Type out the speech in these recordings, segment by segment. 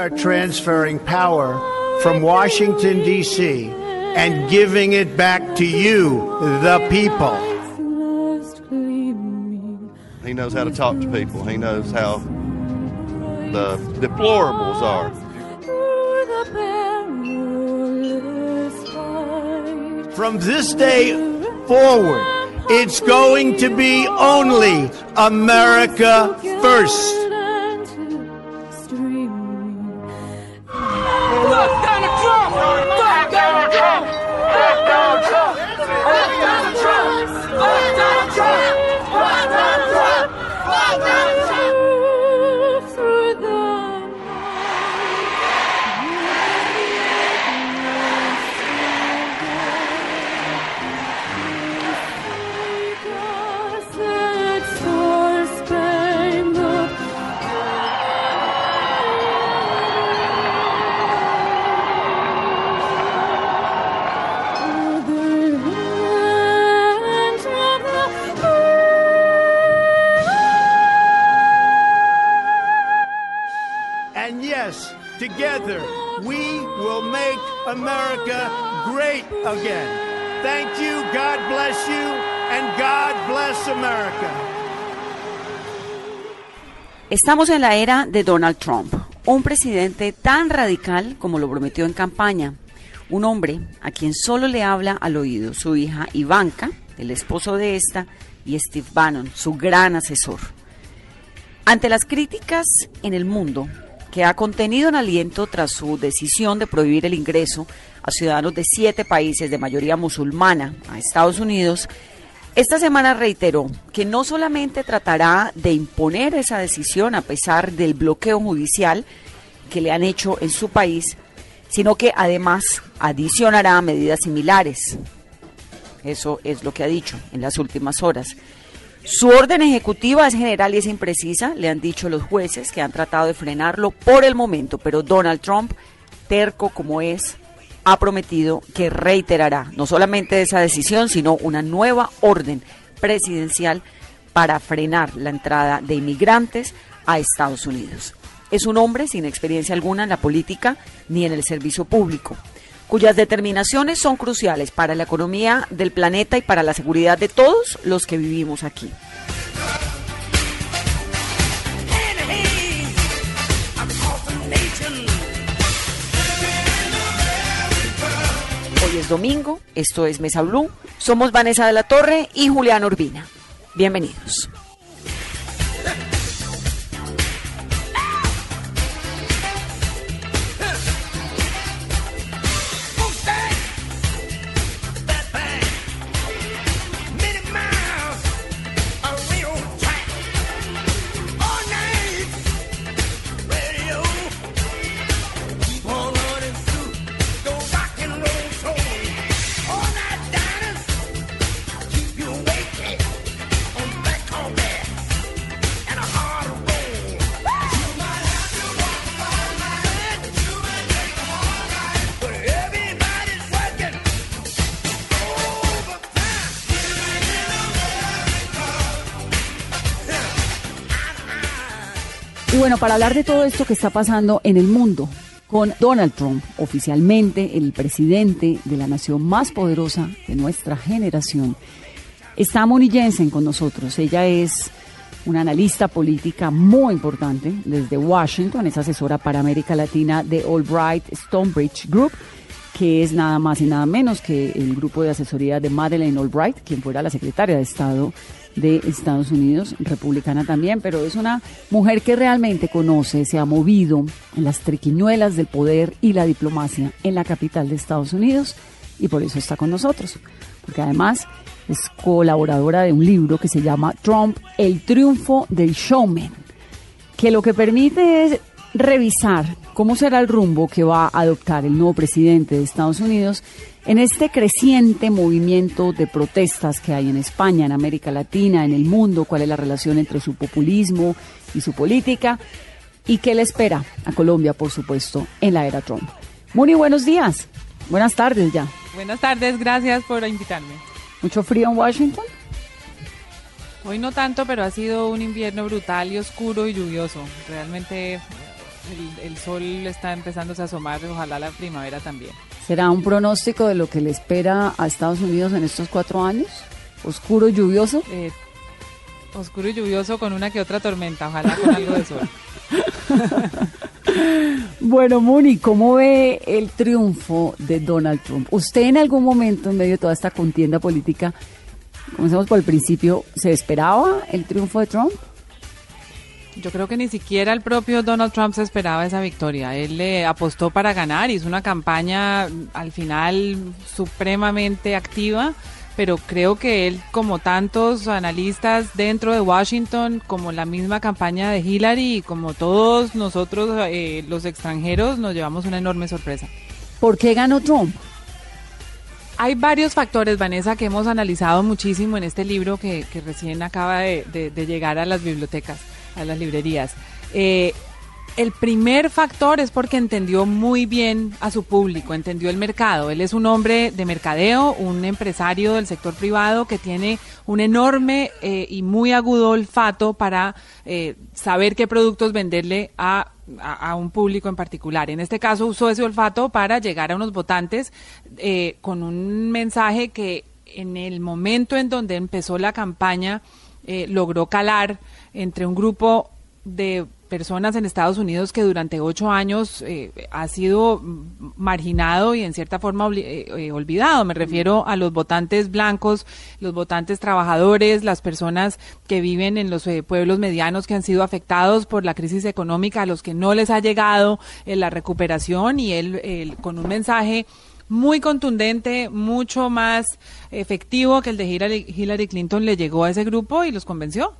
Are transferring power from Washington, D.C., and giving it back to you, the people. He knows how to talk to people. He knows how the deplorables are. through the perilous fight. From this day forward, it's going to be only America first. Estamos en la era de Donald Trump, un presidente tan radical como lo prometió en campaña, un hombre a quien solo le habla al oído su hija Ivanka, el esposo de esta, y Steve Bannon, su gran asesor. Ante las críticas en el mundo que ha contenido en aliento tras su decisión de prohibir el ingreso a ciudadanos de siete países de mayoría musulmana a Estados Unidos, esta semana reiteró que no solamente tratará de imponer esa decisión a pesar del bloqueo judicial que le han hecho en su país, sino que además adicionará medidas similares. Eso es lo que ha dicho en las últimas horas. Su orden ejecutiva es general y es imprecisa, le han dicho los jueces que han tratado de frenarlo por el momento, pero Donald Trump, terco como es, ha prometido que reiterará no solamente esa decisión, sino una nueva orden presidencial para frenar la entrada de inmigrantes a Estados Unidos. Es un hombre sin experiencia alguna en la política ni en el servicio público, cuyas determinaciones son cruciales para la economía del planeta y para la seguridad de todos los que vivimos aquí. Hoy es domingo, esto es Mesa Blue, somos Vanessa de la Torre y Julián Urbina. Bienvenidos. Para hablar de todo esto que está pasando en el mundo, con Donald Trump, oficialmente el presidente de la nación más poderosa de nuestra generación, está Moni Jensen con nosotros. Ella es una analista política muy importante desde Washington, es asesora para América Latina de Albright Stonebridge Group, que es nada más y nada menos que el grupo de asesoría de Madeleine Albright, quien fuera la secretaria de Estado de Estados Unidos, republicana también, pero es una mujer que realmente conoce, se ha movido en las triquiñuelas del poder y la diplomacia en la capital de Estados Unidos y por eso está con nosotros, porque además es colaboradora de un libro que se llama Trump, el triunfo del showman, que lo que permite es revisar cómo será el rumbo que va a adoptar el nuevo presidente de Estados Unidos en este creciente movimiento de protestas que hay en España, en América Latina, en el mundo, cuál es la relación entre su populismo y su política y qué le espera a Colombia, por supuesto, en la era Trump. Muy buenos días, buenas tardes ya. Buenas tardes, gracias por invitarme. ¿Mucho frío en Washington? Hoy no tanto, pero ha sido un invierno brutal y oscuro y lluvioso. Realmente el, el sol está empezando a asomar, ojalá la primavera también. ¿Será un pronóstico de lo que le espera a Estados Unidos en estos cuatro años? ¿Oscuro y lluvioso? Eh, oscuro y lluvioso con una que otra tormenta, ojalá con algo de sol. Bueno, Muni, ¿cómo ve el triunfo de Donald Trump? ¿Usted en algún momento, en medio de toda esta contienda política, comencemos por el principio, ¿se esperaba el triunfo de Trump? Yo creo que ni siquiera el propio Donald Trump se esperaba esa victoria. Él le apostó para ganar, hizo una campaña al final supremamente activa, pero creo que él, como tantos analistas dentro de Washington, como la misma campaña de Hillary y como todos nosotros eh, los extranjeros, nos llevamos una enorme sorpresa. ¿Por qué ganó Trump? Hay varios factores, Vanessa, que hemos analizado muchísimo en este libro que, que recién acaba de, de- de llegar a las bibliotecas, a las librerías. Eh, el primer factor es porque entendió muy bien a su público, entendió el mercado. Él es un hombre de mercadeo, un empresario del sector privado que tiene un enorme eh, y muy agudo olfato para eh, saber qué productos venderle a, a- un público en particular. En este caso usó ese olfato para llegar a unos votantes eh, con un mensaje que en el momento en donde empezó la campaña eh, logró calar entre un grupo de personas en Estados Unidos que durante ocho años eh, ha sido marginado y en cierta forma eh, eh, olvidado. Me refiero a los votantes blancos, los votantes trabajadores, las personas que viven en los eh, pueblos medianos que han sido afectados por la crisis económica, a los que no les ha llegado eh, la recuperación y él con un mensaje muy contundente, mucho más efectivo que el de Hillary, Hillary Clinton le llegó a ese grupo y los convenció.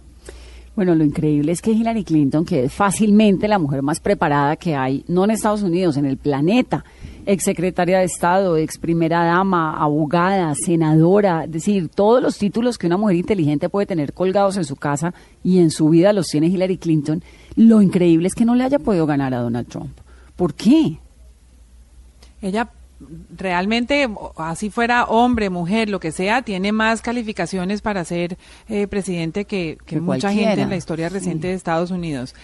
Bueno, lo increíble es que Hillary Clinton, que es fácilmente la mujer más preparada que hay, no en Estados Unidos, en el planeta, ex secretaria de Estado, ex primera dama, abogada, senadora, es decir, todos los títulos que una mujer inteligente puede tener colgados en su casa y en su vida los tiene Hillary Clinton, lo increíble es que no le haya podido ganar a Donald Trump. ¿Por qué? Ella realmente, así fuera hombre, mujer, lo que sea, tiene más calificaciones para ser eh, presidente que, que Que mucha cualquiera, gente en la historia sí. reciente de Estados Unidos.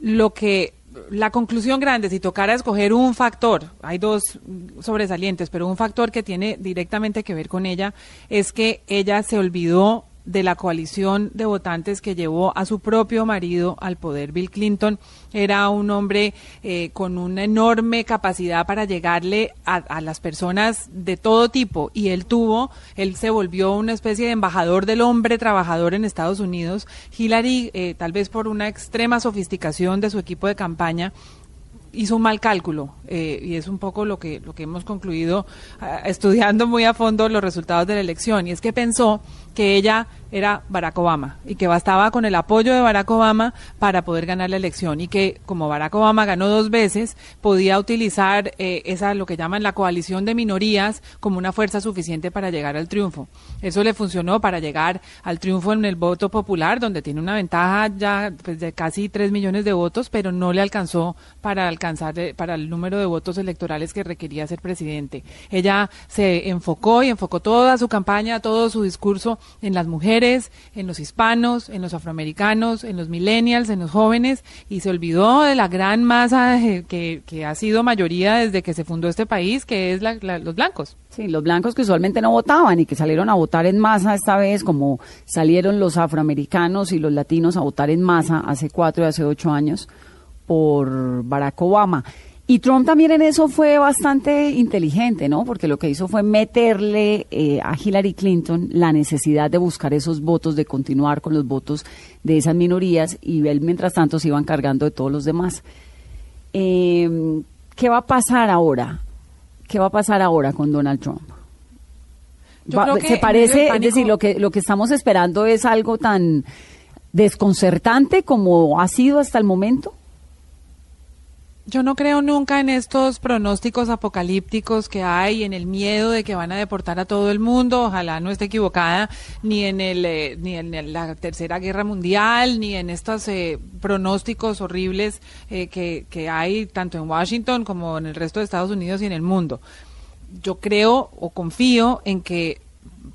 Lo que la conclusión grande, si tocara escoger un factor, hay dos sobresalientes, pero un factor que tiene directamente que ver con ella es que ella se olvidó de la coalición de votantes que llevó a su propio marido al poder. Bill Clinton era un hombre eh, con una enorme capacidad para llegarle a, a las personas de todo tipo y él tuvo, él se volvió una especie de embajador del hombre trabajador en Estados Unidos. Hillary, eh, tal vez por una extrema sofisticación de su equipo de campaña, hizo un mal cálculo eh, y es un poco lo que lo que hemos concluido ah, estudiando muy a fondo los resultados de la elección y es que pensó que ella era Barack Obama y que bastaba con el apoyo de Barack Obama para poder ganar la elección y que como Barack Obama ganó dos veces podía utilizar eh, esa lo que llaman la coalición de minorías como una fuerza suficiente para llegar al triunfo. Eso le funcionó para llegar al triunfo en el voto popular donde tiene una ventaja ya pues, de casi 3 millones de votos pero no le alcanzó para alcanzar eh, para el número de votos electorales que requería ser presidente. Ella se enfocó y enfocó toda su campaña todo su discurso en las mujeres, en los hispanos, en los afroamericanos, en los millennials, en los jóvenes, y se olvidó de la gran masa que, ha sido mayoría desde que se fundó este país, que es la- los blancos. Sí, los blancos que usualmente no votaban y que salieron a votar en masa esta vez, como salieron los afroamericanos y los latinos a votar en masa hace cuatro y hace ocho años por Barack Obama. Y Trump también en eso fue bastante inteligente, ¿no? Porque lo que hizo fue meterle eh, a Hillary Clinton la necesidad de buscar esos votos, de continuar con los votos de esas minorías y él mientras tanto se iban cargando de todos los demás. Eh, ¿Qué va a pasar ahora? ¿Qué va a pasar ahora con Donald Trump? Yo Va- creo que se parece, es decir, lo que lo que estamos esperando es algo tan desconcertante como ha sido hasta el momento. Yo no creo nunca en estos pronósticos apocalípticos que hay, en el miedo de que van a deportar a todo el mundo, ojalá no esté equivocada, ni en el eh, ni en la tercera guerra mundial, ni en estos eh, pronósticos horribles eh, que, que hay tanto en Washington como en el resto de Estados Unidos y en el mundo. Yo creo o confío en que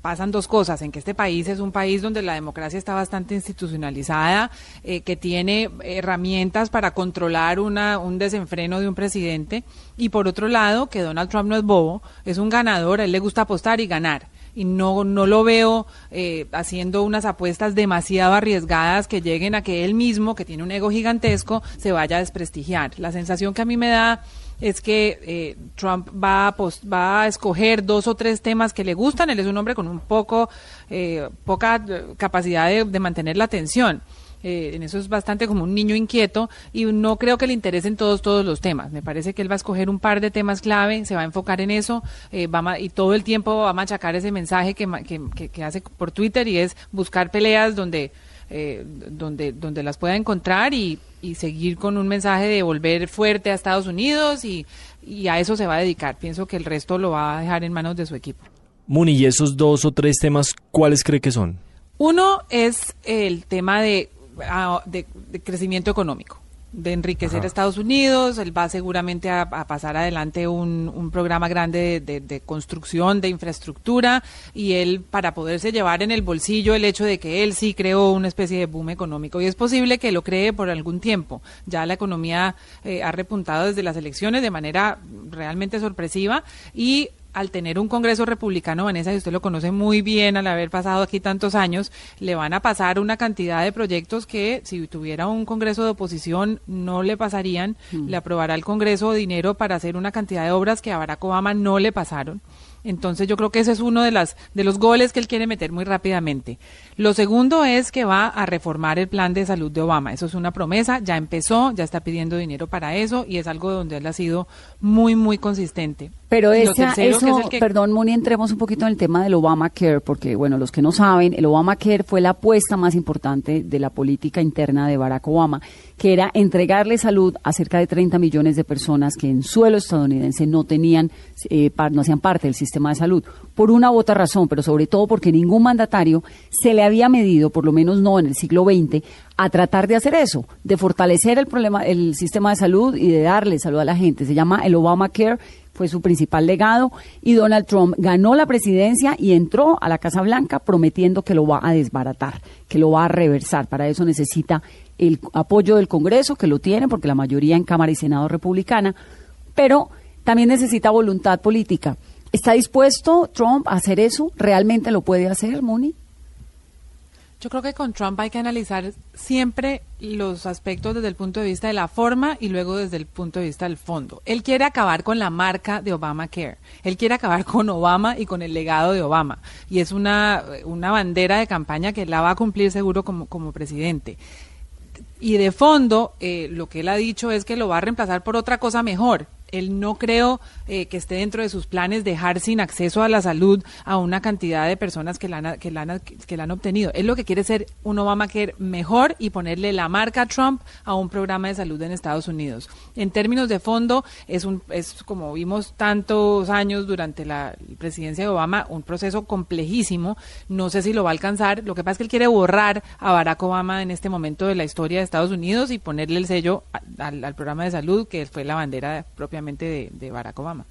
pasan dos cosas, en que este país es un país donde la democracia está bastante institucionalizada, eh, que tiene herramientas para controlar una, un desenfreno de un presidente, y por otro lado, que Donald Trump no es bobo, es un ganador, a él le gusta apostar y ganar. Y no, no lo veo eh, haciendo unas apuestas demasiado arriesgadas que lleguen a que él mismo, que tiene un ego gigantesco, se vaya a desprestigiar. La sensación que a mí me da es que eh, Trump va a, pos- va a escoger dos o tres temas que le gustan. Él es un hombre con un poco, eh, poca eh, capacidad de, mantener la atención. Eh, en eso es bastante como un niño inquieto y no creo que le interesen todos todos los temas. Me parece que él va a escoger un par de temas clave, se va a enfocar en eso eh, va y todo el tiempo va a machacar ese mensaje que, que- que hace por Twitter y es buscar peleas donde eh, donde donde las pueda encontrar y, y seguir con un mensaje de volver fuerte a Estados Unidos y, y a eso se va a dedicar. Pienso que el resto lo va a dejar en manos de su equipo. Muni, ¿y esos dos o tres temas cuáles cree que son? Uno es el tema de, ah, de- de crecimiento económico, de enriquecer Ajá. a Estados Unidos. Él va seguramente a, a pasar adelante un, un programa grande de, de- de construcción, de infraestructura, y él, para poderse llevar en el bolsillo el hecho de que él sí creó una especie de boom económico. Y es posible que lo cree por algún tiempo. Ya la economía eh, ha repuntado desde las elecciones de manera realmente sorpresiva y al tener un Congreso republicano, Vanessa, y usted lo conoce muy bien al haber pasado aquí tantos años, le van a pasar una cantidad de proyectos que si tuviera un Congreso de oposición no le pasarían. Le aprobará el Congreso dinero para hacer una cantidad de obras que a Barack Obama no le pasaron. Entonces yo creo que ese es uno de las de los goles que él quiere meter muy rápidamente. Lo segundo es que va a reformar el plan de salud de Obama. Eso es una promesa, ya empezó, ya está pidiendo dinero para eso y es algo donde él ha sido muy muy consistente. Pero esa, tercero, eso, es que- perdón, Moni, entremos un poquito en el tema del Obamacare, porque, bueno, los que no saben, el Obamacare fue la apuesta más importante de la política interna de Barack Obama, que era entregarle salud a cerca de 30 millones de personas que en suelo estadounidense no tenían, eh, par- no hacían parte del sistema de salud, por una u otra razón, pero sobre todo porque ningún mandatario se le había medido, por lo menos no en el siglo XX, a tratar de hacer eso, de fortalecer el problema, el sistema de salud y de darle salud a la gente. Se llama el Obamacare fue su principal legado y Donald Trump ganó la presidencia y entró a la Casa Blanca prometiendo que lo va a desbaratar, que lo va a reversar. Para eso necesita el apoyo del Congreso, que lo tiene porque la mayoría en Cámara y Senado republicana, pero también necesita voluntad política. ¿Está dispuesto Trump a hacer eso? ¿Realmente lo puede hacer, Moni? Yo creo que con Trump hay que analizar siempre los aspectos desde el punto de vista de la forma y luego desde el punto de vista del fondo. Él quiere acabar con la marca de Obamacare. Él quiere acabar con Obama y con el legado de Obama. Y es una, una bandera de campaña que la va a cumplir seguro como, como presidente. Y de fondo, eh, lo que él ha dicho es que lo va a reemplazar por otra cosa mejor. Él no creo eh, que esté dentro de sus planes dejar sin acceso a la salud a una cantidad de personas que la han, que han, que han obtenido. Él lo que quiere ser un Obamacare mejor y ponerle la marca Trump a un programa de salud en Estados Unidos. En términos de fondo, es, un, es como vimos tantos años durante la presidencia de Obama, un proceso complejísimo. No sé si lo va a alcanzar. Lo que pasa es que él quiere borrar a Barack Obama en este momento de la historia de Estados Unidos y ponerle el sello al, al programa de salud que fue la bandera de, de Barack Obama.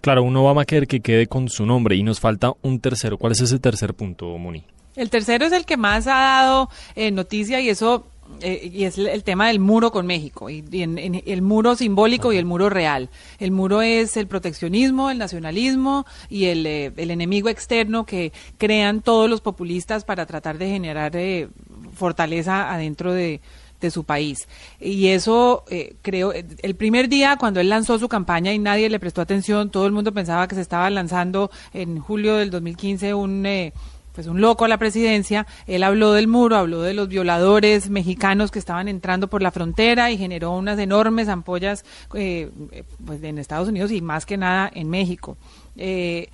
Claro, un Obamacare que quede con su nombre y nos falta un tercero. ¿Cuál es ese tercer punto, Muni? El tercero es el que más ha dado eh, noticia y eso eh, y es el- el tema del muro con México y, y en- en el muro simbólico y el muro real. El muro es el proteccionismo, el nacionalismo y el, eh, el enemigo externo que crean todos los populistas para tratar de generar eh, fortaleza adentro de, de su país. Y eso, eh, creo, eh, el primer día cuando él lanzó su campaña y nadie le prestó atención, todo el mundo pensaba que se estaba lanzando en julio del 2015 un... Eh, pues un loco a la presidencia, él habló del muro, habló de los violadores mexicanos que estaban entrando por la frontera y generó unas enormes ampollas eh, pues en Estados Unidos y más que nada en México. Eh,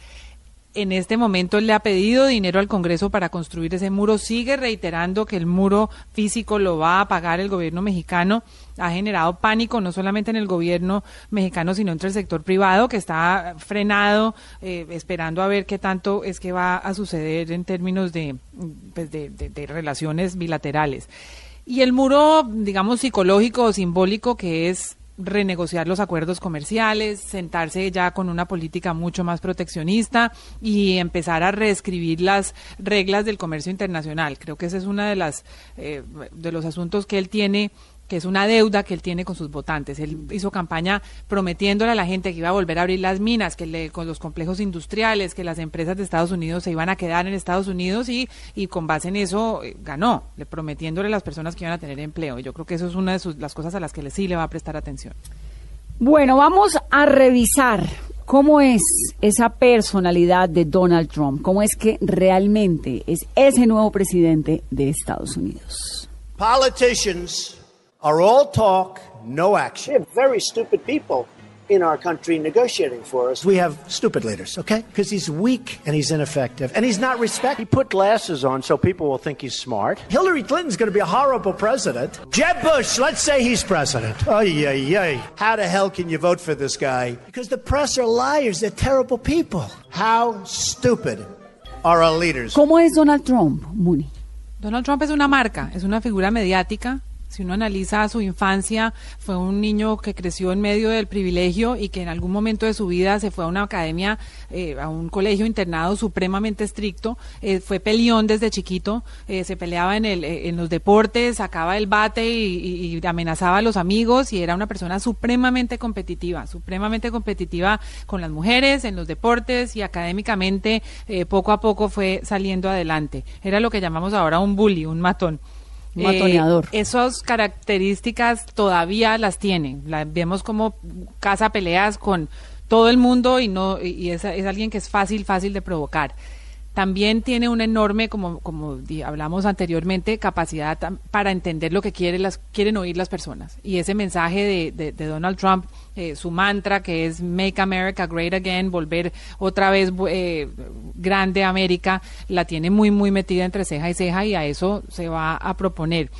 en este momento le ha pedido dinero al Congreso para construir ese muro, sigue reiterando que el muro físico lo va a pagar el gobierno mexicano, ha generado pánico no solamente en el gobierno mexicano, sino entre el sector privado que está frenado, eh, esperando a ver qué tanto es que va a suceder en términos de, pues, de relaciones bilaterales. Y el muro, digamos, psicológico o simbólico que es renegociar los acuerdos comerciales, sentarse ya con una política mucho más proteccionista y empezar a reescribir las reglas del comercio internacional. Creo que ese es uno de las eh, de los asuntos que él tiene que es una deuda que él tiene con sus votantes. Él hizo campaña prometiéndole a la gente que iba a volver a abrir las minas, que le- con los complejos industriales, que las empresas de Estados Unidos se iban a quedar en Estados Unidos y, y con base en eso eh, ganó, le prometiéndole a las personas que iban a tener empleo. Yo creo que eso es una de sus, las cosas a las que le, sí le va a prestar atención. Bueno, vamos a revisar cómo es esa personalidad de Donald Trump, cómo es que realmente es ese nuevo presidente de Estados Unidos. Politicians are all talk, no action. We action. have very stupid people in our country negotiating for us. We have stupid leaders, okay? Because he's weak and he's ineffective and he's not respected. He put glasses on so people will think he's smart. Hillary Clinton's going to be a horrible president. Jeb Bush, let's say he's president. Oh, ay, ay. How the hell can you vote for this guy? Because the press are liars. They're terrible people. How stupid are our leaders? ¿Cómo es Donald Trump, Muni? Donald Trump es una marca, es una figura mediática. Si uno analiza su infancia, fue un niño que creció en medio del privilegio y que en algún momento de su vida se fue a una academia, eh, a un colegio internado supremamente estricto. Eh, fue peleón desde chiquito, eh, se peleaba en, el, eh, en los deportes, sacaba el bate y, y- amenazaba a los amigos y era una persona supremamente competitiva, supremamente competitiva con las mujeres, en los deportes y académicamente eh, poco a poco fue saliendo adelante. Era lo que llamamos ahora un bully, un matón. Matoneador. Eh, esas características todavía las tiene. La, vemos como caza peleas con todo el mundo y no y es, es alguien que es fácil, fácil de provocar. También tiene una enorme, como, como hablamos anteriormente, capacidad para entender lo que quiere las, quieren oír las personas. Y ese mensaje de, de- Donald Trump, eh, su mantra que es Make America Great Again, volver otra vez eh, grande América, la tiene muy, muy metida entre ceja y ceja y a eso se va a proponer.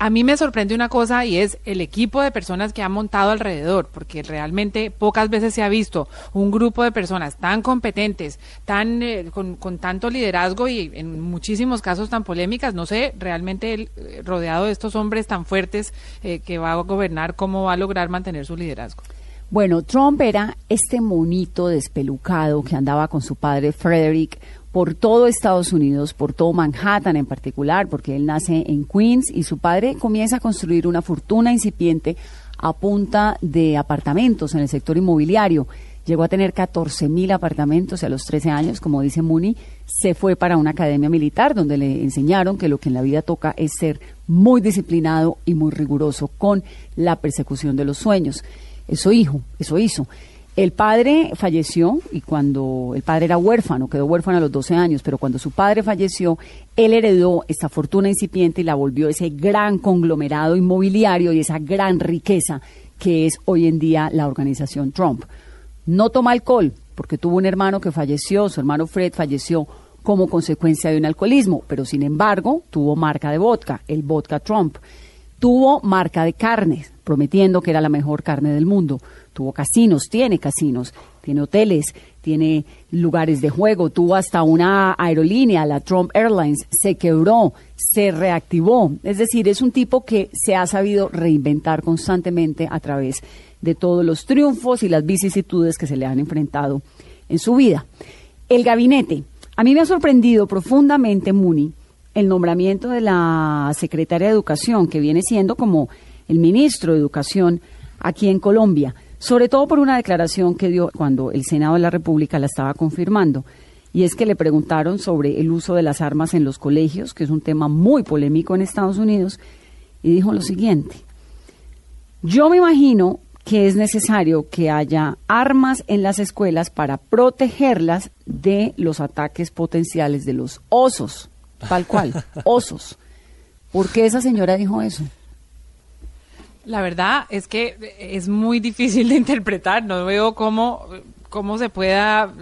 A mí me sorprende una cosa y es el equipo de personas que ha montado alrededor, porque realmente pocas veces se ha visto un grupo de personas tan competentes, tan eh, con, con tanto liderazgo y en muchísimos casos tan polémicas. No sé, realmente él, eh, rodeado de estos hombres tan fuertes eh, que va a gobernar, cómo va a lograr mantener su liderazgo. Bueno, Trump era este monito despelucado que andaba con su padre Frederick por todo Estados Unidos, por todo Manhattan en particular, porque él nace en Queens y su padre comienza a construir una fortuna incipiente a punta de apartamentos en el sector inmobiliario. Llegó a tener 14 mil apartamentos y a los 13 años, como dice Mooney, se fue para una academia militar donde le enseñaron que lo que en la vida toca es ser muy disciplinado y muy riguroso con la persecución de los sueños. Eso hizo, eso hizo. El padre falleció y cuando el padre era huérfano, quedó huérfano a los 12 años, pero cuando su padre falleció, él heredó esta fortuna incipiente y la volvió ese gran conglomerado inmobiliario y esa gran riqueza que es hoy en día la organización Trump. No toma alcohol, porque tuvo un hermano que falleció, su hermano Fred falleció como consecuencia de un alcoholismo, pero sin embargo tuvo marca de vodka, el vodka Trump. Tuvo marca de carnes, prometiendo que era la mejor carne del mundo. Tuvo casinos, tiene casinos, tiene hoteles, tiene lugares de juego, tuvo hasta una aerolínea, la Trump Airlines, se quebró, se reactivó. Es decir, es un tipo que se ha sabido reinventar constantemente a través de todos los triunfos y las vicisitudes que se le han enfrentado en su vida. El gabinete. A mí me ha sorprendido profundamente, Muni, el nombramiento de la secretaria de Educación, que viene siendo como el ministro de Educación aquí en Colombia, sobre todo por una declaración que dio cuando el Senado de la República la estaba confirmando. Y es que le preguntaron sobre el uso de las armas en los colegios, que es un tema muy polémico en Estados Unidos, y dijo lo siguiente. Yo me imagino que es necesario que haya armas en las escuelas para protegerlas de los ataques potenciales de los osos, tal cual, osos. ¿Por qué esa señora dijo eso? La verdad es que es muy difícil de interpretar. No veo cómo, cómo se pueda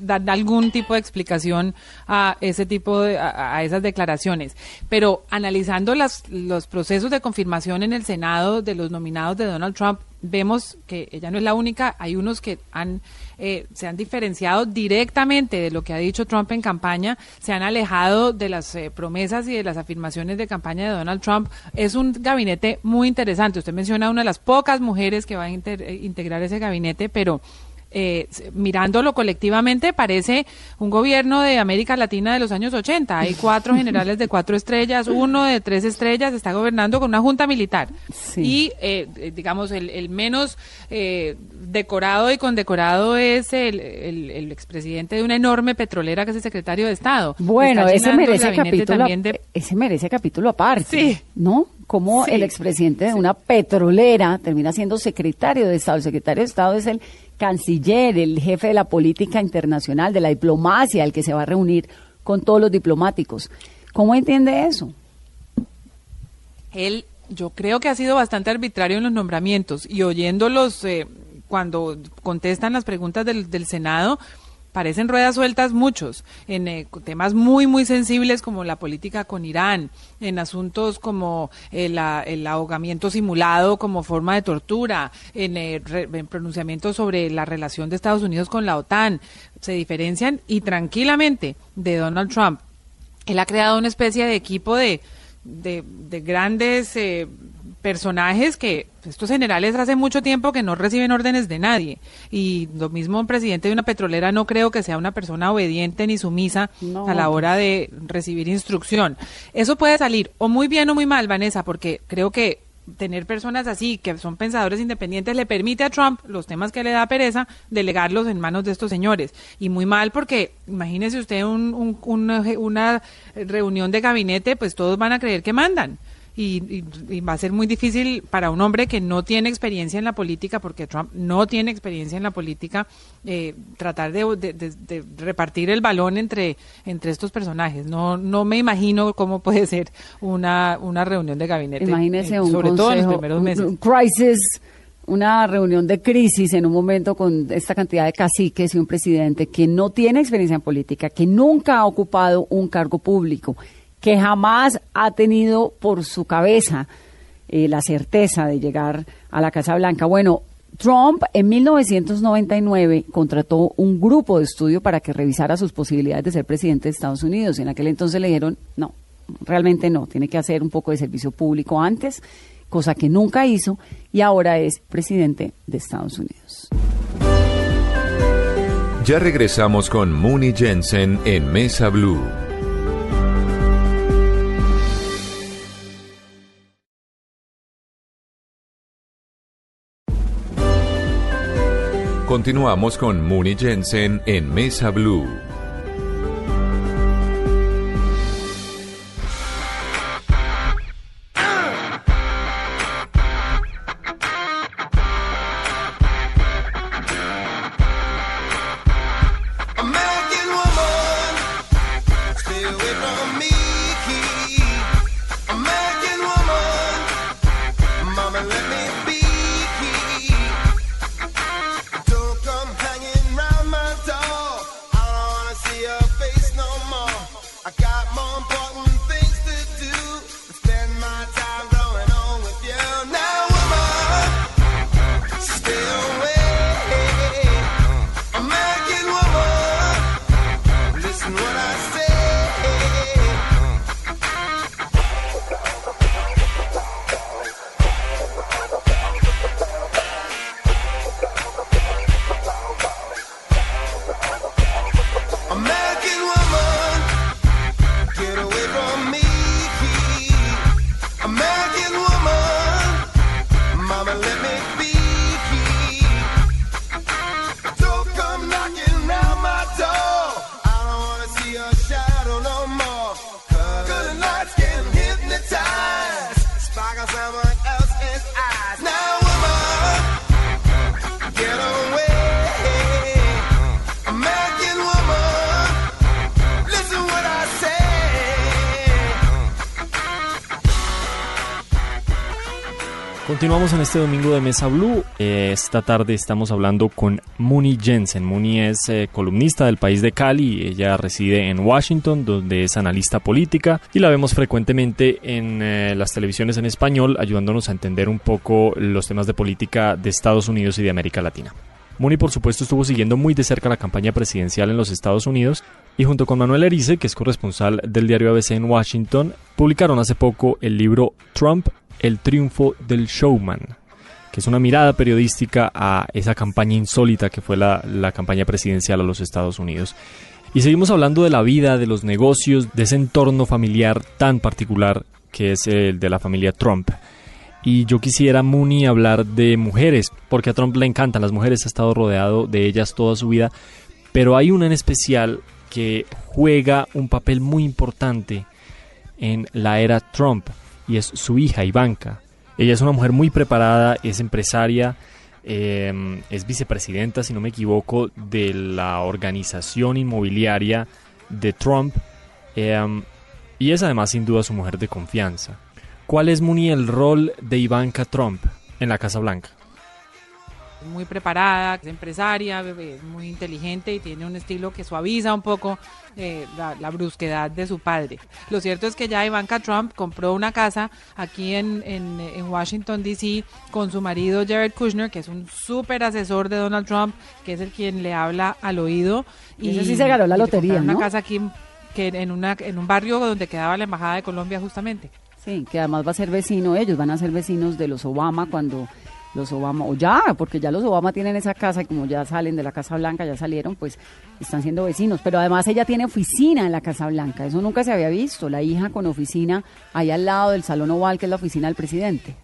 dar algún tipo de explicación a ese tipo de, a, a esas declaraciones. Pero analizando las, los procesos de confirmación en el Senado de los nominados de Donald Trump, vemos que ella no es la única. Hay unos que han eh, se han diferenciado directamente de lo que ha dicho Trump en campaña, se han alejado de las eh, promesas y de las afirmaciones de campaña de Donald Trump. Es un gabinete muy interesante. Usted menciona una de las pocas mujeres que va a eh, integrar ese gabinete, pero eh, mirándolo colectivamente parece un gobierno de América Latina de los años 80. Hay cuatro generales de cuatro estrellas, uno de tres estrellas, está gobernando con una junta militar. Sí. Y, eh, eh, digamos, el, el menos eh, decorado y condecorado es el, el, el expresidente de una enorme petrolera que es el secretario de Estado. Bueno, ese merece capítulo, de- ese merece capítulo aparte, Sí. ¿no? Como Sí. el expresidente de una petrolera termina siendo secretario de Estado. El secretario de Estado es el canciller, el jefe de la política internacional, de la diplomacia, el que se va a reunir con todos los diplomáticos. ¿Cómo entiende eso? Él, yo creo que ha sido bastante arbitrario en los nombramientos y oyéndolos eh, cuando contestan las preguntas del, del Senado, parecen ruedas sueltas muchos, en eh, temas muy, muy sensibles como la política con Irán, en asuntos como eh, el ahogamiento simulado como forma de tortura, en, eh, re- en pronunciamientos sobre la relación de Estados Unidos con la OTAN. Se diferencian y tranquilamente de Donald Trump. Él ha creado una especie de equipo de, de, de grandes personajes que estos generales hace mucho tiempo que no reciben órdenes de nadie. Y lo mismo un presidente de una petrolera no creo que sea una persona obediente ni sumisa No. a la hora de recibir instrucción. Eso puede salir o muy bien o muy mal, Vanessa, porque creo que tener personas así, que son pensadores independientes, le permite a Trump los temas que le da pereza, delegarlos en manos de estos señores. Y muy mal porque, imagínese usted un- un- una, una reunión de gabinete, pues todos van a creer que mandan. Y, y- y va a ser muy difícil para un hombre que no tiene experiencia en la política, porque Trump no tiene experiencia en la política, eh, tratar de, de- de- de repartir el balón entre, entre estos personajes. No, no me imagino cómo puede ser una, una reunión de gabinete, Imagínese eh, un sobre todo en los primeros un- meses. un crisis, una reunión de crisis en un momento con esta cantidad de caciques y un presidente que no tiene experiencia en política, que nunca ha ocupado un cargo público, que jamás ha tenido por su cabeza eh, la certeza de llegar a la Casa Blanca. Bueno, Trump en 1999 contrató un grupo de estudio para que revisara sus posibilidades de ser presidente de Estados Unidos. Y en aquel entonces le dijeron, no, realmente no, tiene que hacer un poco de servicio público antes, cosa que nunca hizo, y ahora es presidente de Estados Unidos. Ya regresamos con Mooney Jensen en Mesa Blue. Continuamos con Mooney Jensen en Mesa Blue. Continuamos en este domingo de Mesa Blue. Eh, esta tarde estamos hablando con Muni Jensen. Muni es eh, columnista del país de Cali. Ella reside en Washington, donde es analista política y la vemos frecuentemente en eh, las televisiones en español, ayudándonos a entender un poco los temas de política de Estados Unidos y de América Latina. Muni, por supuesto, estuvo siguiendo muy de cerca la campaña presidencial en los Estados Unidos y junto con Manuel Erice, que es corresponsal del diario ABC en Washington, publicaron hace poco el libro Trump el triunfo del showman, que es una mirada periodística a esa campaña insólita que fue la, campaña presidencial a los Estados Unidos. Y seguimos hablando de la vida, de los negocios, de ese entorno familiar tan particular que es el de la familia Trump. Y yo quisiera, Mooney, hablar de mujeres, porque a Trump le encantan las mujeres, ha estado rodeado de ellas toda su vida, pero hay una en especial que juega un papel muy importante en la era Trump y es su hija Ivanka. Ella es una mujer muy preparada, es empresaria, eh, es vicepresidenta, si no me equivoco, de la organización inmobiliaria de Trump eh, y es además sin duda su mujer de confianza. ¿Cuál es, Muni, el rol de Ivanka Trump en la Casa Blanca? Muy preparada, es empresaria, es muy inteligente y tiene un estilo que suaviza un poco eh, la, la, brusquedad de su padre. Lo cierto es que ya Ivanka Trump compró una casa aquí en, en, en Washington, D.C. con su marido Jared Kushner, que es un súper asesor de Donald Trump, que es el quien le habla al oído. Y eso sí se ganó la lotería, Una casa aquí que en, una, en un barrio donde quedaba la Embajada de Colombia justamente. Sí, que además va a ser vecino, ellos van a ser vecinos de los Obama cuando los Obama, o ya, porque ya los Obama tienen esa casa y como ya salen de la Casa Blanca, ya salieron, pues están siendo vecinos. Pero además ella tiene oficina en la Casa Blanca, eso nunca se había visto, la hija con oficina ahí al lado del Salón Oval, que es la oficina del presidente.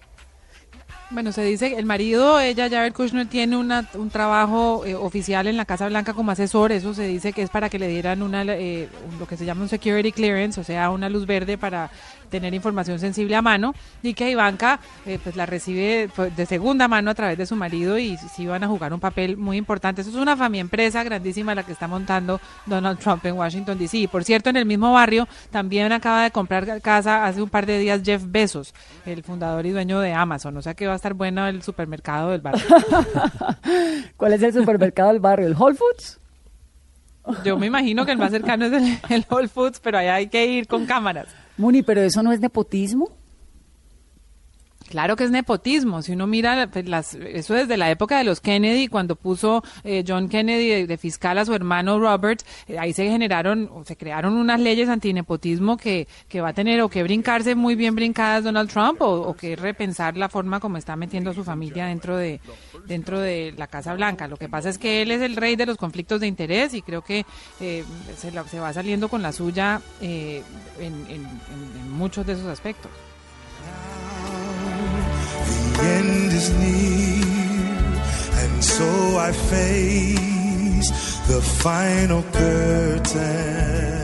Bueno, se dice que el marido, ella, Jared Kushner, tiene una, un trabajo eh, oficial en la Casa Blanca como asesor. Eso se dice que es para que le dieran una, eh, lo que se llama un security clearance, o sea, una luz verde para tener información sensible a mano. Y que Ivanka, eh, pues la recibe pues, de segunda mano a través de su marido y sí van a jugar un papel muy importante. Eso es una familia empresa grandísima la que está montando Donald Trump en Washington, D.C. Y por cierto, en el mismo barrio también acaba de comprar casa hace un par de días Jeff Bezos, el fundador y dueño de Amazon. O sea que va a estar bueno el supermercado del barrio. ¿Cuál es el supermercado del barrio? ¿El Whole Foods? Yo me imagino que el más cercano es el, el Whole Foods, pero allá hay que ir con cámaras. Muni, pero eso no es nepotismo. Claro que es nepotismo. Si uno mira pues, las, eso desde la época de los Kennedy, cuando puso eh, John Kennedy de, fiscal a su hermano Robert, eh, ahí se generaron se crearon unas leyes antinepotismo que, que va a tener o que brincarse muy bien brincadas Donald Trump o, o, que repensar la forma como está metiendo a su familia dentro de dentro de la Casa Blanca. Lo que pasa es que él es el rey de los conflictos de interés y creo que eh, se, la, se, va saliendo con la suya eh, en, en, en muchos de esos aspectos. End is near, and so I face the final curtain.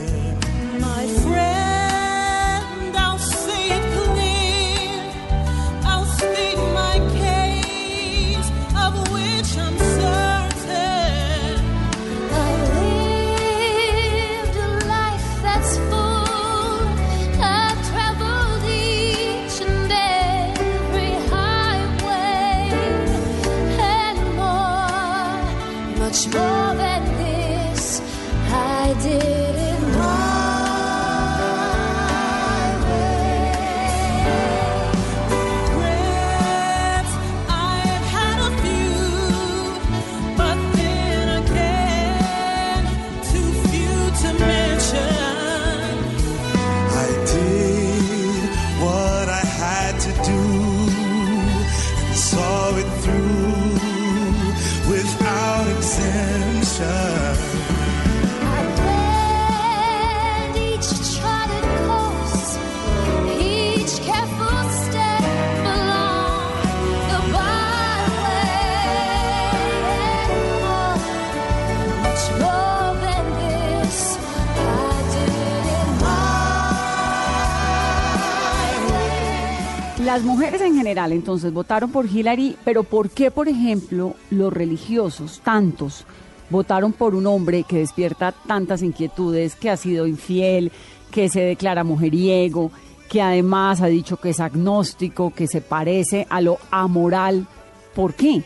Las mujeres en general, entonces, votaron por Hillary, pero ¿por qué, por ejemplo, los religiosos, tantos, votaron por un hombre que despierta tantas inquietudes, que ha sido infiel, que se declara mujeriego, que además ha dicho que es agnóstico, que se parece a lo amoral. ¿Por qué?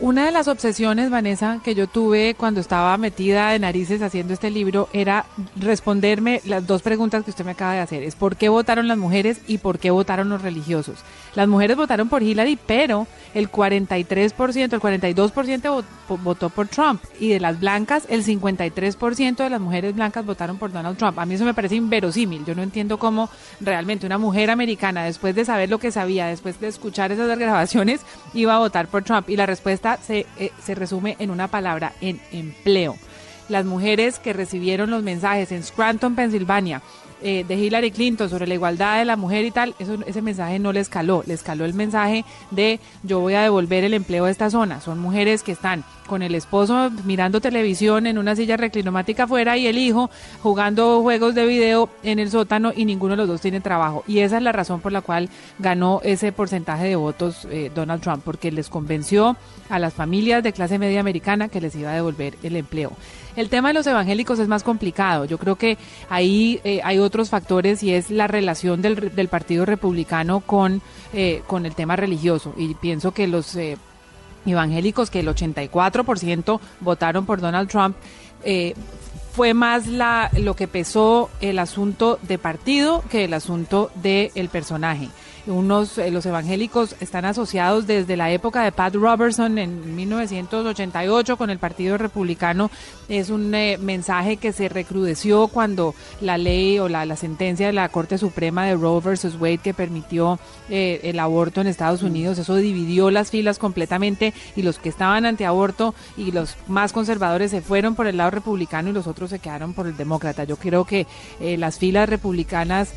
Una de las obsesiones, Vanessa, que yo tuve cuando estaba metida de narices haciendo este libro era responderme las dos preguntas que usted me acaba de hacer. Es por qué votaron las mujeres y por qué votaron los religiosos. Las mujeres votaron por Hillary, pero el 43%, el 42% vo- votó por Trump. Y de las blancas, el 53% de las mujeres blancas votaron por Donald Trump. A mí eso me parece inverosímil. Yo no entiendo cómo realmente una mujer americana, después de saber lo que sabía, después de escuchar esas grabaciones, iba a votar por Trump. Y la respuesta se, eh, se resume en una palabra, en empleo. Las mujeres que recibieron los mensajes en Scranton, Pensilvania, eh, de Hillary Clinton sobre la igualdad de la mujer y tal, eso, ese mensaje no les caló, les caló el mensaje de yo voy a devolver el empleo a esta zona. Son mujeres que están con el esposo mirando televisión en una silla reclinomática afuera y el hijo jugando juegos de video en el sótano y ninguno de los dos tiene trabajo. Y esa es la razón por la cual ganó ese porcentaje de votos eh, Donald Trump, porque les convenció a las familias de clase media americana que les iba a devolver el empleo. El tema de los evangélicos es más complicado. Yo creo que ahí eh, hay otros factores y es la relación del, del Partido Republicano con, eh, con el tema religioso. Y pienso que los eh, evangélicos, que el 84% votaron por Donald Trump, eh, fue más la, lo que pesó el asunto de partido que el asunto del personaje. Unos, eh, los evangélicos están asociados desde la época de Pat Robertson en 1988 con el Partido Republicano. Es un eh, mensaje que se recrudeció cuando la ley o la, la sentencia de la Corte Suprema de Roe versus Wade que permitió eh, el aborto en Estados Unidos, eso dividió las filas completamente y los que estaban antiaborto y los más conservadores se fueron por el lado republicano y los otros se quedaron por el demócrata. Yo creo que las filas republicanas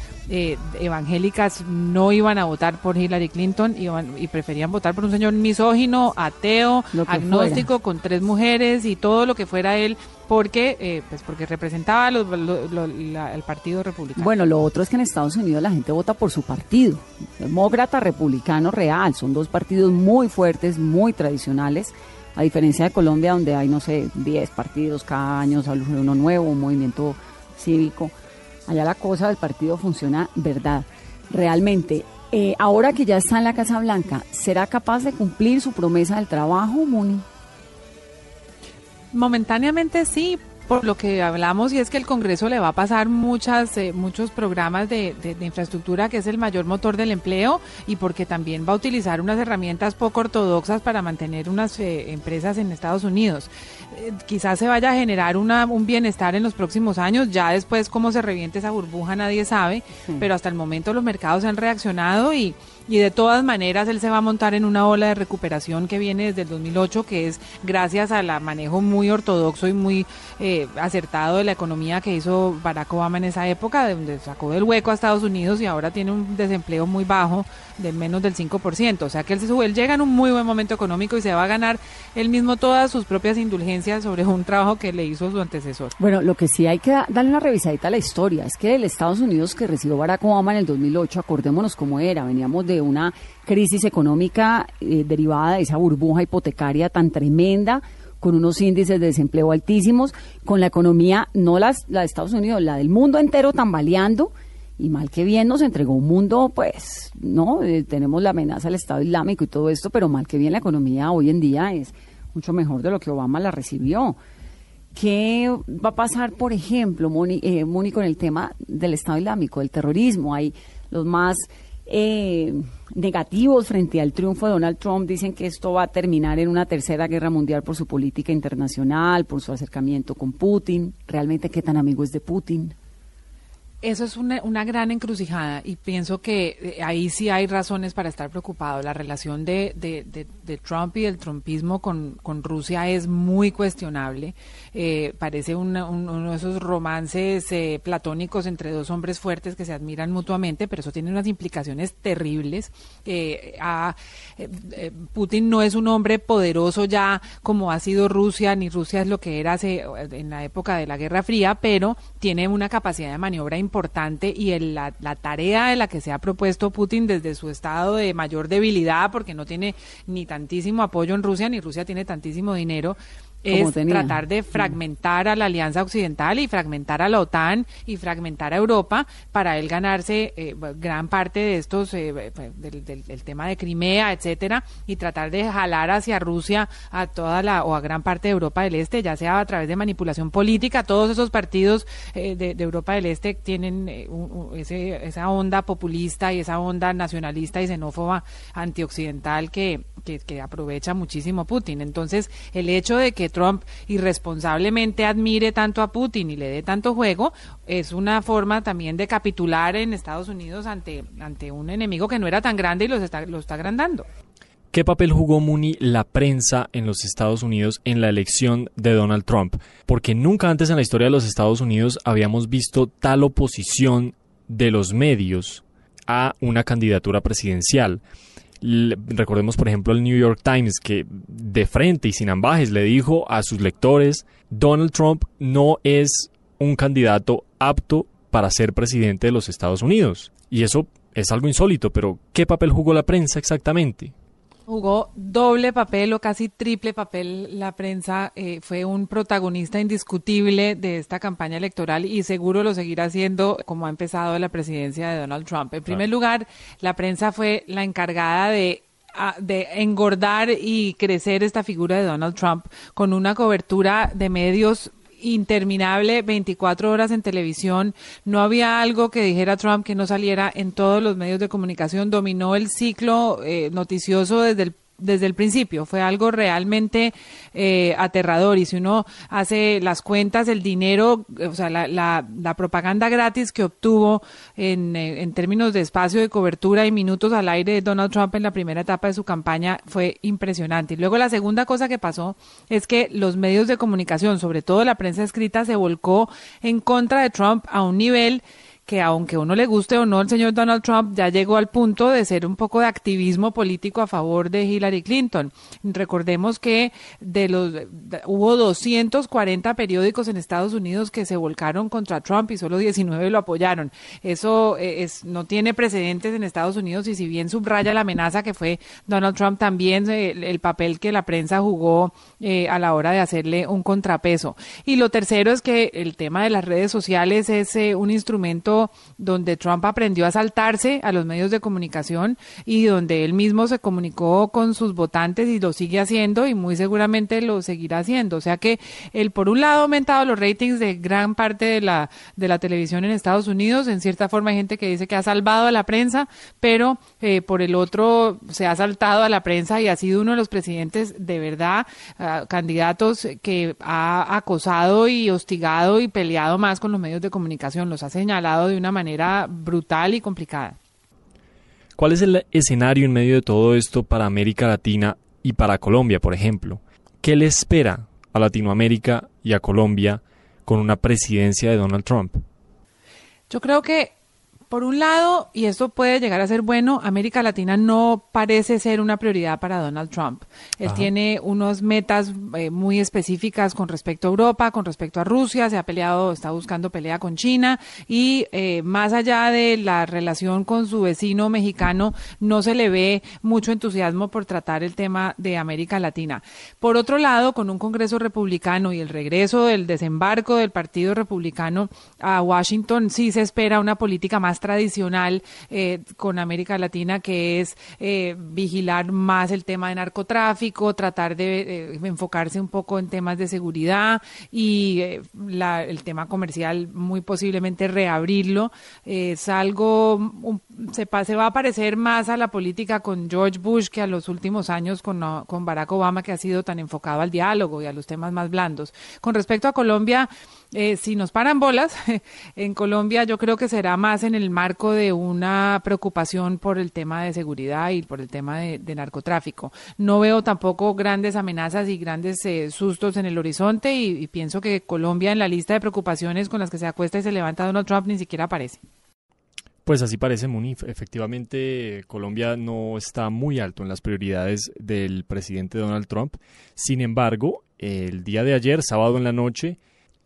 evangélicas no iban a votar por Hillary Clinton iban, y preferían votar por un señor misógino, ateo, agnóstico, con tres mujeres y todo lo que fuera él, porque eh, pues porque representaba los- lo- lo- la- el partido republicano. Bueno, lo otro es que en Estados Unidos la gente vota por su partido, demócrata, republicano, real. Son dos partidos muy fuertes, muy tradicionales, a diferencia de Colombia, donde hay, no sé, 10 partidos cada año, sale uno nuevo, un movimiento cívico. Allá la cosa del partido funciona, verdad, realmente. Eh, ahora que ya está en la Casa Blanca, ¿será capaz de cumplir su promesa del trabajo, Muni? Momentáneamente sí, por lo que hablamos, y es que el Congreso le va a pasar muchas, eh, muchos programas de, de- de infraestructura, que es el mayor motor del empleo, y porque también va a utilizar unas herramientas poco ortodoxas para mantener unas eh, empresas en Estados Unidos. Eh, quizás se vaya a generar una, un bienestar en los próximos años, ya después cómo se reviente esa burbuja nadie sabe, pero hasta el momento los mercados han reaccionado y, y de todas maneras él se va a montar en una ola de recuperación que viene desde el 2008, que es gracias al manejo muy ortodoxo y muy eh, acertado de la economía que hizo Barack Obama en esa época, de donde sacó del hueco a Estados Unidos y ahora tiene un desempleo muy bajo de menos del 5%. O sea que él, él llega en un muy buen momento económico y se va a ganar él mismo todas sus propias indulgencias sobre un trabajo que le hizo su antecesor. Bueno, lo que sí hay que da- darle una revisadita a la historia es que el Estados Unidos que recibió Barack Obama en el 2008, acordémonos cómo era, veníamos de una crisis económica eh, derivada de esa burbuja hipotecaria tan tremenda, con unos índices de desempleo altísimos, con la economía, no las, la de Estados Unidos, la del mundo entero tambaleando, y mal que bien nos entregó un mundo, pues, ¿no? Eh, tenemos la amenaza del Estado Islámico y todo esto, pero mal que bien la economía hoy en día es mucho mejor de lo que Obama la recibió. ¿Qué va a pasar, por ejemplo, Moni, eh, Moni, con el tema del Estado Islámico, del terrorismo? Hay los más eh, negativos frente al triunfo de Donald Trump. Dicen que esto va a terminar en una tercera guerra mundial por su política internacional, por su acercamiento con Putin. ¿Realmente qué tan amigo es de Putin? Eso es una, una gran encrucijada y pienso que eh, ahí sí hay razones para estar preocupado. La relación de, de, de- de Trump y el trumpismo con, con Rusia es muy cuestionable. Eh, parece uno de esos romances eh, platónicos entre dos hombres fuertes que se admiran mutuamente, pero eso tiene unas implicaciones terribles. Eh, Putin no es un hombre poderoso ya como ha sido Rusia, ni Rusia es lo que era en la época de la Guerra Fría, pero tiene una capacidad de maniobra importante y la, la tarea de la que se ha propuesto Putin desde su estado de mayor debilidad, porque no tiene ni tantísimo apoyo en Rusia, ni Rusia tiene tantísimo dinero, es tratar de fragmentar a la Alianza Occidental y fragmentar a la OTAN y fragmentar a Europa para él ganarse eh, gran parte de estos eh, del, del- del tema de Crimea, etcétera, y tratar de jalar hacia Rusia a toda la o a gran parte de Europa del Este, ya sea a través de manipulación política. Todos esos partidos eh, de, de Europa del Este tienen eh, un- un- ese- esa onda populista y esa onda nacionalista y xenófoba antioccidental que, que, que aprovecha muchísimo Putin. Entonces, el hecho de que Trump irresponsablemente admire tanto a Putin y le dé tanto juego es una forma también de capitular en Estados Unidos ante, ante un enemigo que no era tan grande y los está, lo está agrandando. ¿Qué papel jugó Mooney la prensa en los Estados Unidos en la elección de Donald Trump? Porque nunca antes en la historia de los Estados Unidos habíamos visto tal oposición de los medios a una candidatura presidencial. Recordemos, por ejemplo, el New York Times que de frente y sin ambajes le dijo a sus lectores, Donald Trump no es un candidato apto para ser presidente de los Estados Unidos. Y eso es algo insólito, pero ¿qué papel jugó la prensa exactamente? Jugó doble papel o casi triple papel la prensa, eh, fue un protagonista indiscutible de esta campaña electoral y seguro lo seguirá siendo como ha empezado la presidencia de Donald Trump. En primer lugar, la prensa fue la encargada de a- de engordar y crecer esta figura de Donald Trump con una cobertura de medios interminable, 24 horas en televisión. No había algo que dijera Trump que no saliera en todos los medios de comunicación. Dominó el ciclo eh, noticioso desde el desde el principio. Fue algo realmente eh, aterrador. Y si uno hace las cuentas, el dinero, eh, o sea, la, la, la propaganda gratis que obtuvo eh, en términos de espacio de cobertura y minutos al aire de Donald Trump en la primera etapa de su campaña fue impresionante. Y luego la segunda cosa que pasó es que los medios de comunicación, sobre todo la prensa escrita, se volcó en contra de Trump a un nivel que aunque uno le guste o no el señor Donald Trump, ya llegó al punto de ser un poco de activismo político a favor de Hillary Clinton. Recordemos que de los de- hubo 240 periódicos en Estados Unidos que se volcaron contra Trump y solo 19 lo apoyaron. Eso eh, es no tiene precedentes en Estados Unidos y si bien subraya la amenaza que fue Donald Trump, también eh, el, el papel que la prensa jugó eh, a la hora de hacerle un contrapeso. Y lo tercero es que el tema de las redes sociales es eh, un instrumento donde Trump aprendió a saltarse a los medios de comunicación y donde él mismo se comunicó con sus votantes y lo sigue haciendo y muy seguramente lo seguirá haciendo. O sea que él por un lado ha aumentado los ratings de gran parte de la de la televisión en Estados Unidos. En cierta forma hay gente que dice que ha salvado a la prensa, pero eh, por el otro se ha saltado a la prensa y ha sido uno de los presidentes de verdad ah, candidatos que ha acosado y hostigado y peleado más con los medios de comunicación. Los ha señalado de una manera brutal y complicada. ¿Cuál es el escenario en medio de todo esto para América Latina y para Colombia, por ejemplo? ¿Qué le espera a Latinoamérica y a Colombia con una presidencia de Donald Trump? Yo creo que, por un lado, y esto puede llegar a ser bueno, América Latina no parece ser una prioridad para Donald Trump. Él Ajá. tiene unas metas eh, muy específicas con respecto a Europa, con respecto a Rusia, se ha peleado, está buscando pelea con China y eh, más allá de la relación con su vecino mexicano, no se le ve mucho entusiasmo por tratar el tema de América Latina. Por otro lado, con un Congreso republicano y el regreso del desembarco del Partido Republicano a Washington, sí se espera una política más tradicional eh, con América Latina, que es eh, vigilar más el tema de narcotráfico, tratar de eh, enfocarse un poco en temas de seguridad y eh, la- el tema comercial muy posiblemente reabrirlo. Es algo, un- se, va a parecer más a la política con George Bush que a los últimos años con, con Barack Obama, que ha sido tan enfocado al diálogo y a los temas más blandos. Con respecto a Colombia, eh, si nos paran bolas, en Colombia yo creo que será más en el marco de una preocupación por el tema de seguridad y por el tema de, narcotráfico. No veo tampoco grandes amenazas y grandes eh, sustos en el horizonte y, pienso que Colombia en la lista de preocupaciones con las que se acuesta y se levanta Donald Trump ni siquiera aparece. Pues así parece, Muni. Efectivamente, Colombia no está muy alto en las prioridades del presidente Donald Trump. Sin embargo, el día de ayer, sábado en la noche,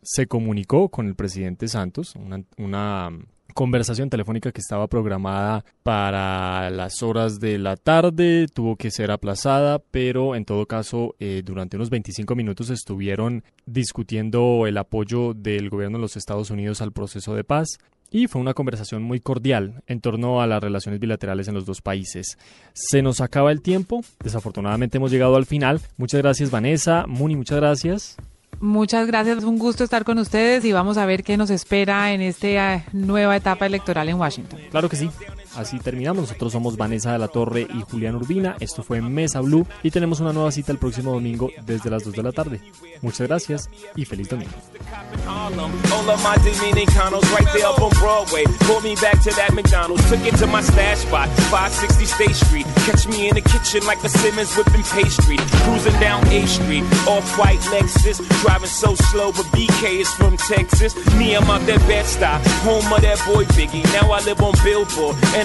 se comunicó con el presidente Santos, una, una conversación telefónica que estaba programada para las horas de la tarde, tuvo que ser aplazada, pero en todo caso eh, durante unos 25 minutos estuvieron discutiendo el apoyo del gobierno de los Estados Unidos al proceso de paz. Y fue una conversación muy cordial en torno a las relaciones bilaterales en los dos países. Se nos acaba el tiempo, desafortunadamente hemos llegado al final. Muchas gracias Vanessa, Muni, muchas gracias. Muchas gracias, un gusto estar con ustedes y vamos a ver qué nos espera en esta nueva etapa electoral en Washington. Claro que sí. Así terminamos. Nosotros somos Vanessa de la Torre y Julián Urbina. Esto fue Mesa Blue y tenemos una nueva cita el próximo domingo desde las 2 de la tarde. Muchas gracias y feliz domingo. Harlem. All of my Dominicanos right there up on Broadway. Pulled me back to that McDonald's. Took it to my stash spot, 560 State Street. Catch me in the kitchen like a Simmons whipping pastry. Cruising down A Street, off white Lexus. Driving so slow, but BK is from Texas. Me, I'm out that Bed-Stuy, home of that boy Biggie. Now I live on Billboard, and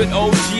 With OG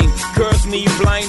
Girl